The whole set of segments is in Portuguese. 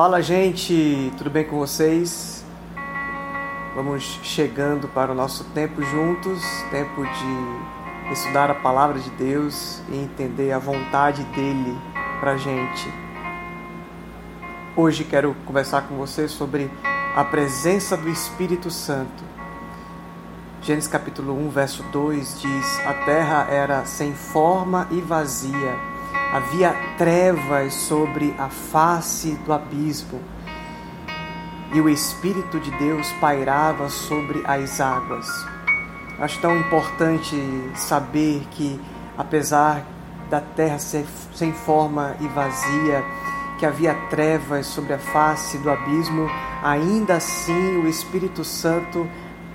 Fala, gente, tudo bem com vocês? Vamos chegando para o nosso tempo juntos, tempo de estudar a palavra de Deus e entender a vontade dele para gente. Hoje quero conversar com você sobre a presença do Espírito Santo. Gênesis capítulo 1, verso 2 diz: A terra era sem forma e vazia havia trevas sobre a face do abismo e o Espírito de Deus pairava sobre as águas. Acho tão importante saber que, apesar da terra ser sem forma e vazia, que havia trevas sobre a face do abismo, ainda assim o Espírito Santo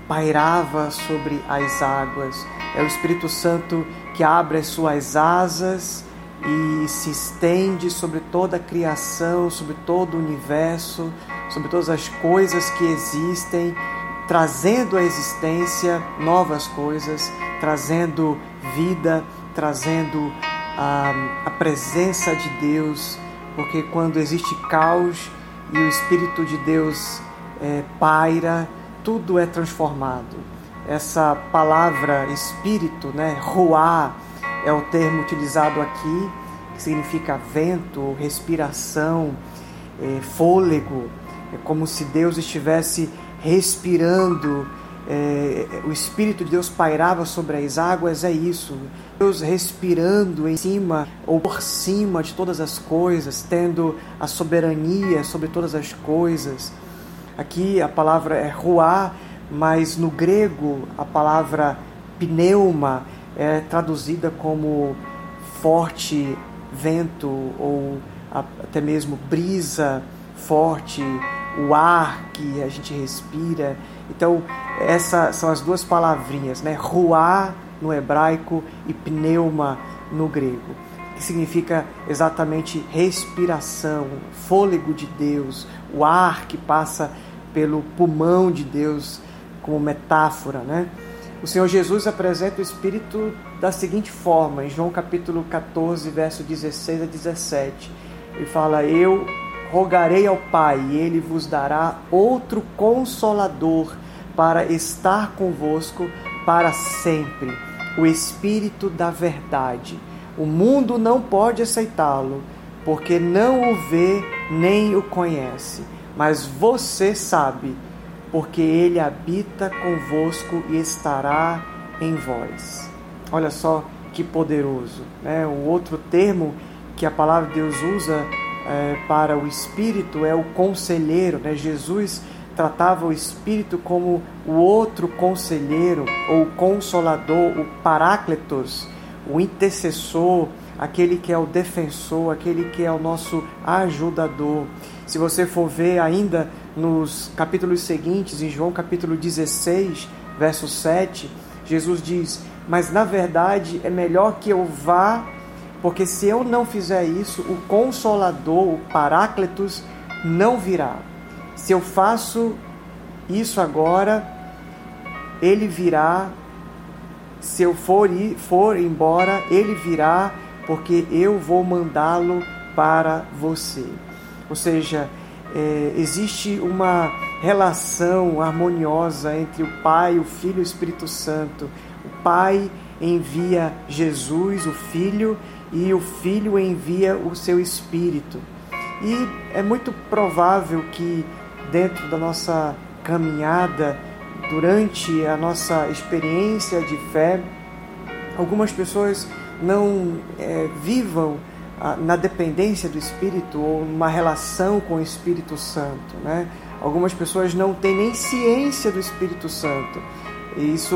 pairava sobre as águas. É o Espírito Santo que abre as suas asas e se estende sobre toda a criação, sobre todo o universo, sobre todas as coisas que existem, trazendo à existência novas coisas, trazendo vida, trazendo a, a presença de Deus, porque quando existe caos e o Espírito de Deus é, paira, tudo é transformado. Essa palavra espírito, né, roar, é o termo utilizado aqui, que significa vento, respiração, é, fôlego. É como se Deus estivesse respirando, é, o Espírito de Deus pairava sobre as águas, é isso. Deus respirando em cima ou por cima de todas as coisas, tendo a soberania sobre todas as coisas. Aqui a palavra é ruá, mas no grego a palavra pneuma é traduzida como forte vento ou até mesmo brisa forte, o ar que a gente respira. Então, essas são as duas palavrinhas, né? Ruá no hebraico e pneuma no grego, que significa exatamente respiração, fôlego de Deus, o ar que passa pelo pulmão de Deus como metáfora, né? O Senhor Jesus apresenta o Espírito da seguinte forma, em João capítulo 14, verso 16 a 17. Ele fala: Eu rogarei ao Pai, e ele vos dará outro consolador para estar convosco para sempre, o Espírito da Verdade. O mundo não pode aceitá-lo, porque não o vê nem o conhece, mas você sabe porque ele habita convosco e estará em vós. Olha só que poderoso. Né? O outro termo que a palavra de Deus usa é, para o Espírito é o conselheiro. Né? Jesus tratava o Espírito como o outro conselheiro, ou consolador, o parácletos, o intercessor, aquele que é o defensor, aquele que é o nosso ajudador. Se você for ver ainda nos capítulos seguintes, em João capítulo 16, verso 7, Jesus diz: Mas na verdade é melhor que eu vá, porque se eu não fizer isso, o Consolador, o Paráclitos, não virá. Se eu faço isso agora, ele virá. Se eu for, ir, for embora, ele virá, porque eu vou mandá-lo para você. Ou seja, é, existe uma relação harmoniosa entre o Pai, o Filho e o Espírito Santo. O Pai envia Jesus, o Filho, e o Filho envia o seu Espírito. E é muito provável que dentro da nossa caminhada, durante a nossa experiência de fé, algumas pessoas não é, vivam na dependência do Espírito ou numa relação com o Espírito Santo. Né? Algumas pessoas não têm nem ciência do Espírito Santo. E isso,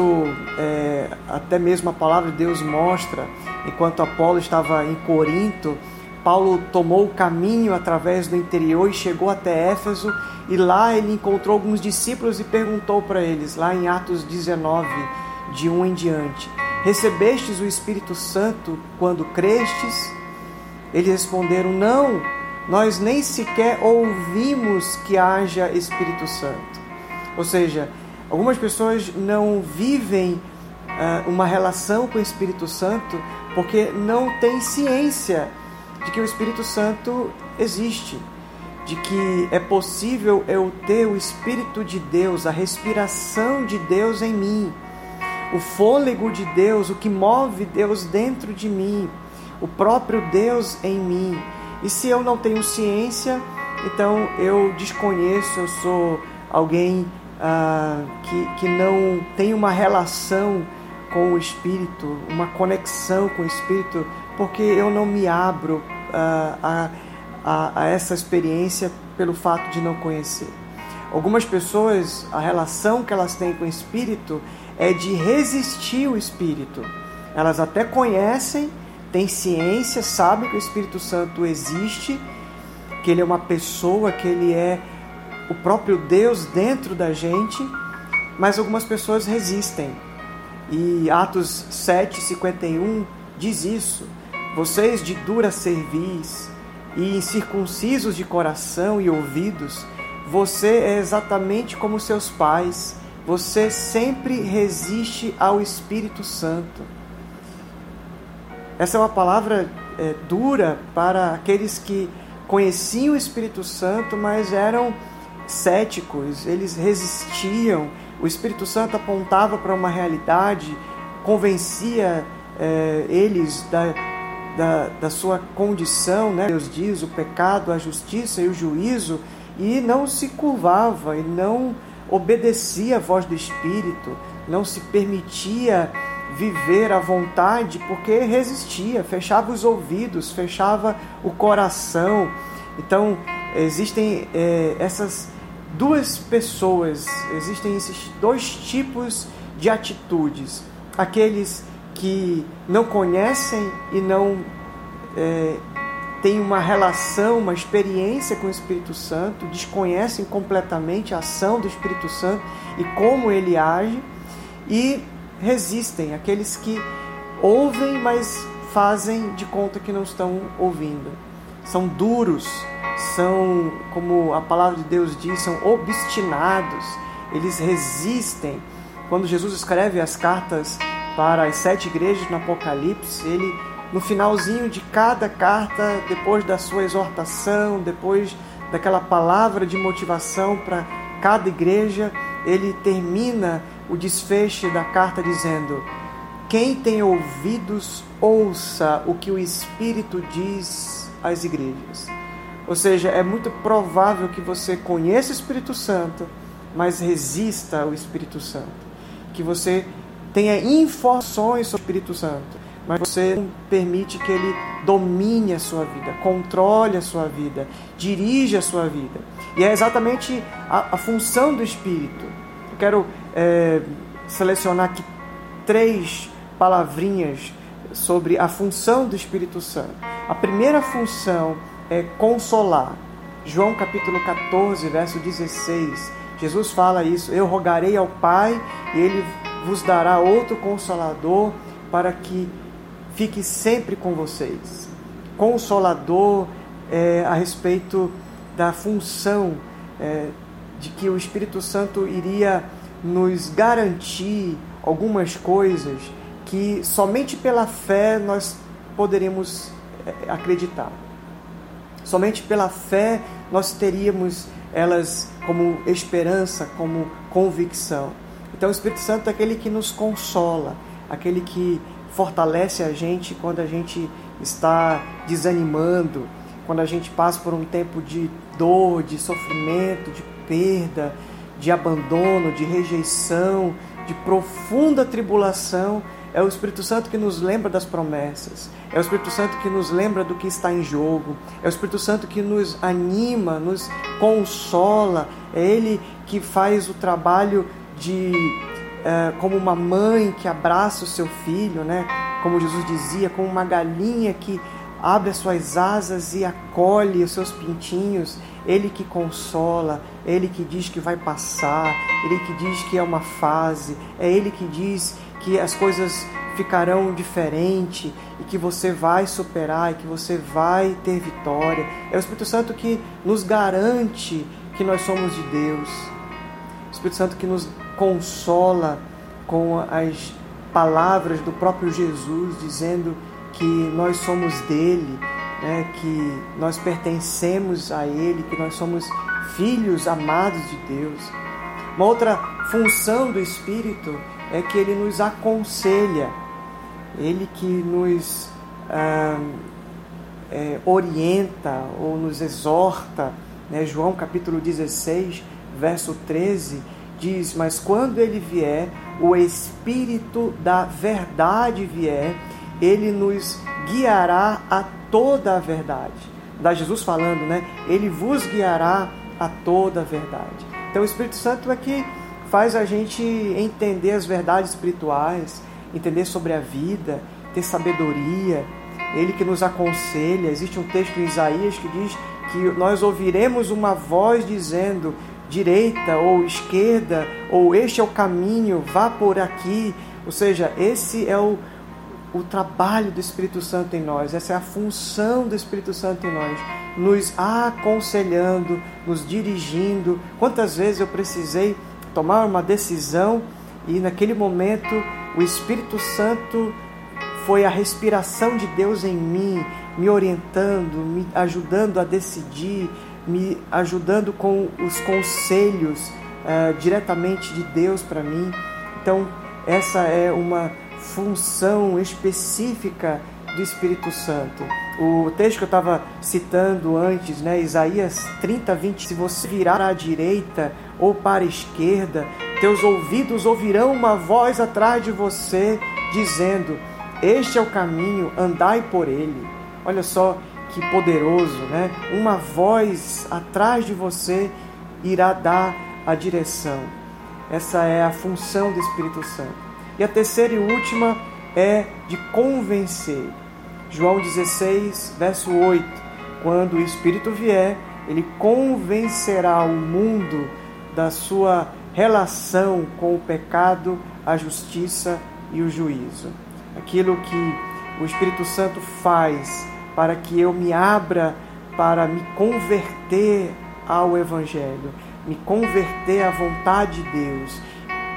é, até mesmo a palavra de Deus mostra, enquanto Apolo estava em Corinto, Paulo tomou o caminho através do interior e chegou até Éfeso, e lá ele encontrou alguns discípulos e perguntou para eles, lá em Atos 19, de 1 em diante: Recebestes o Espírito Santo quando crestes? Eles responderam: Não, nós nem sequer ouvimos que haja Espírito Santo. Ou seja, algumas pessoas não vivem uh, uma relação com o Espírito Santo porque não têm ciência de que o Espírito Santo existe. de que é possível eu ter o Espírito de Deus, a respiração de Deus em mim, o fôlego de Deus, o que move Deus dentro de mim, o próprio Deus em mim. E se eu não tenho ciência, então eu desconheço, eu sou alguém ah, que, que não tem uma relação com o Espírito, uma conexão com o Espírito, porque eu não me abro ah, a a, a essa experiência pelo fato de não conhecer. Algumas pessoas, a relação que elas têm com o Espírito é de resistir o Espírito. Elas até conhecem, têm ciência, sabem que o Espírito Santo existe, que ele é uma pessoa, que ele é o próprio Deus dentro da gente, mas algumas pessoas resistem. E Atos 7:51 diz isso: Vocês de dura cerviz, e incircuncisos de coração e ouvidos, você é exatamente como seus pais, você sempre resiste ao Espírito Santo. Essa é uma palavra é, dura para aqueles que conheciam o Espírito Santo, mas eram céticos, eles resistiam. O Espírito Santo apontava para uma realidade, convencia é, eles da da, da sua condição, né? Deus diz o pecado, a justiça e o juízo, e não se curvava e não obedecia à voz do Espírito, não se permitia viver à vontade porque resistia, fechava os ouvidos, fechava o coração. Então, existem é, essas duas pessoas, existem esses dois tipos de atitudes. Aqueles que não conhecem e não é, têm uma relação, uma experiência com o Espírito Santo, desconhecem completamente a ação do Espírito Santo e como ele age, e resistem, aqueles que ouvem, mas fazem de conta que não estão ouvindo. São duros, são, como a palavra de Deus diz, são obstinados, eles resistem. Quando Jesus escreve as cartas para as sete igrejas no Apocalipse, ele no finalzinho de cada carta, depois da sua exortação, depois daquela palavra de motivação para cada igreja, ele termina o desfecho da carta dizendo: Quem tem ouvidos, ouça o que o Espírito diz às igrejas. Ou seja, é muito provável que você conheça o Espírito Santo, mas resista ao Espírito Santo. Que você tenha informações sobre o Espírito Santo, mas você permite que ele domine a sua vida, controle a sua vida, dirija a sua vida. E é exatamente a, a função do Espírito. Eu quero é, selecionar aqui três palavrinhas sobre a função do Espírito Santo. A primeira função é consolar. João capítulo 14, verso 16. Jesus fala isso: Eu rogarei ao Pai e ele vos dará outro consolador para que fique sempre com vocês. Consolador é, a respeito da função é, de que o Espírito Santo iria nos garantir algumas coisas que somente pela fé nós poderemos é, acreditar. Somente pela fé nós teríamos elas como esperança, como convicção. Então o Espírito Santo é aquele que nos consola, aquele que fortalece a gente quando a gente está desanimando, quando a gente passa por um tempo de dor, de sofrimento, de perda, de abandono, de rejeição, de profunda tribulação. É o Espírito Santo que nos lembra das promessas. É o Espírito Santo que nos lembra do que está em jogo. É o Espírito Santo que nos anima, nos consola. É Ele que faz o trabalho de é, como uma mãe que abraça o seu filho, né? Como Jesus dizia, como uma galinha que abre as suas asas e acolhe os seus pintinhos. Ele que consola, ele que diz que vai passar, ele que diz que é uma fase, é ele que diz que as coisas ficarão diferente e que você vai superar e que você vai ter vitória. É o Espírito Santo que nos garante que nós somos de Deus. Espírito Santo que nos consola com as palavras do próprio Jesus, dizendo que nós somos dele, né, que nós pertencemos a Ele, que nós somos filhos amados de Deus. Uma outra função do Espírito é que ele nos aconselha, ele que nos ah, é, orienta ou nos exorta. Né? João capítulo 16, verso 13 diz: Mas quando ele vier, o Espírito da verdade vier, ele nos guiará a toda a verdade. Da Jesus falando, né? Ele vos guiará a toda a verdade. Então o Espírito Santo é que faz a gente entender as verdades espirituais, entender sobre a vida, ter sabedoria. Ele que nos aconselha. Existe um texto em Isaías que diz que nós ouviremos uma voz dizendo: direita ou esquerda, ou este é o caminho, vá por aqui. Ou seja, esse é o, o trabalho do Espírito Santo em nós, essa é a função do Espírito Santo em nós, nos aconselhando, nos dirigindo. Quantas vezes eu precisei tomar uma decisão e naquele momento o Espírito Santo foi a respiração de Deus em mim, me orientando, me ajudando a decidir, me ajudando com os conselhos uh, diretamente de Deus para mim. Então, essa é uma função específica do Espírito Santo. O texto que eu estava citando antes, né, Isaías 30, 20: Se você virar à direita ou para a esquerda, teus ouvidos ouvirão uma voz atrás de você dizendo: Este é o caminho, andai por ele. Olha só que poderoso, né? Uma voz atrás de você irá dar a direção. Essa é a função do Espírito Santo. E a terceira e última é de convencer. João 16, verso 8. Quando o Espírito vier, ele convencerá o mundo da sua relação com o pecado, a justiça e o juízo. Aquilo que o Espírito Santo faz para que eu me abra para me converter ao Evangelho, me converter à vontade de Deus,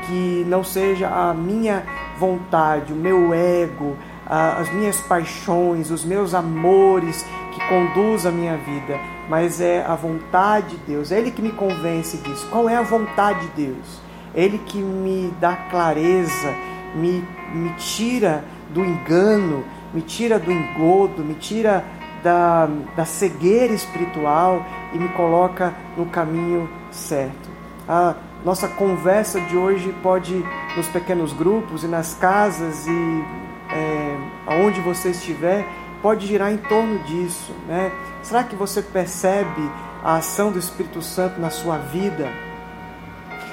que não seja a minha vontade, o meu ego, as minhas paixões, os meus amores que conduz a minha vida, mas é a vontade de Deus. É Ele que me convence disso. Qual é a vontade de Deus? Ele que me dá clareza, me, me tira do engano, me tira do engodo, me tira da, da cegueira espiritual e me coloca no caminho certo. A nossa conversa de hoje pode, nos pequenos grupos e nas casas e é, aonde você estiver, pode girar em torno disso. Né? Será que você percebe a ação do Espírito Santo na sua vida?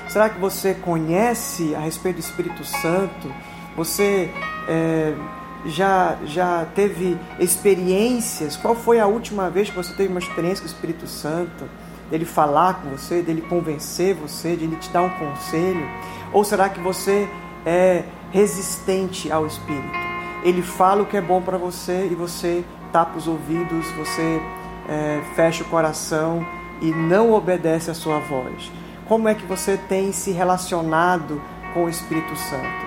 Será que você conhece a respeito do Espírito Santo? Você é, já, já teve experiências? Qual foi a última vez que você teve uma experiência com o Espírito Santo? Dele falar com você, dele convencer você, de ele te dar um conselho? Ou será que você é resistente ao Espírito? Ele fala o que é bom para você e você tapa os ouvidos, você é, fecha o coração e não obedece a sua voz. Como é que você tem se relacionado com o Espírito Santo?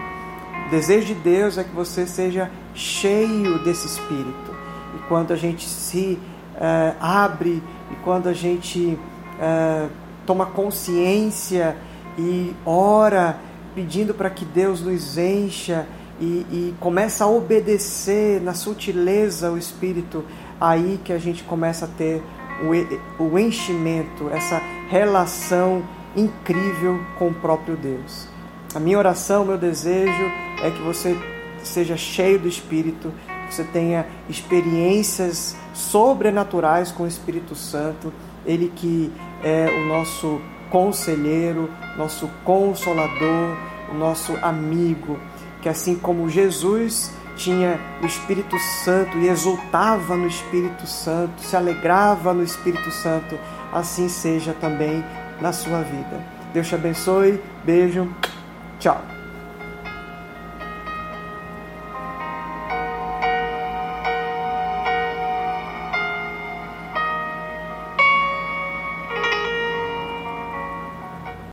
O desejo de Deus é que você seja cheio desse Espírito. E quando a gente se uh, abre e quando a gente uh, toma consciência e ora pedindo para que Deus nos encha e, e, começa a obedecer na sutileza o Espírito, aí que a gente começa a ter o, o enchimento, essa relação incrível com o próprio Deus. A minha oração, meu desejo é que você seja cheio do Espírito, que você tenha experiências sobrenaturais com o Espírito Santo, ele que é o nosso conselheiro, nosso consolador, o nosso amigo, que assim como Jesus tinha o Espírito Santo e exultava no Espírito Santo, se alegrava no Espírito Santo, assim seja também na sua vida. Deus te abençoe, beijo, tchau.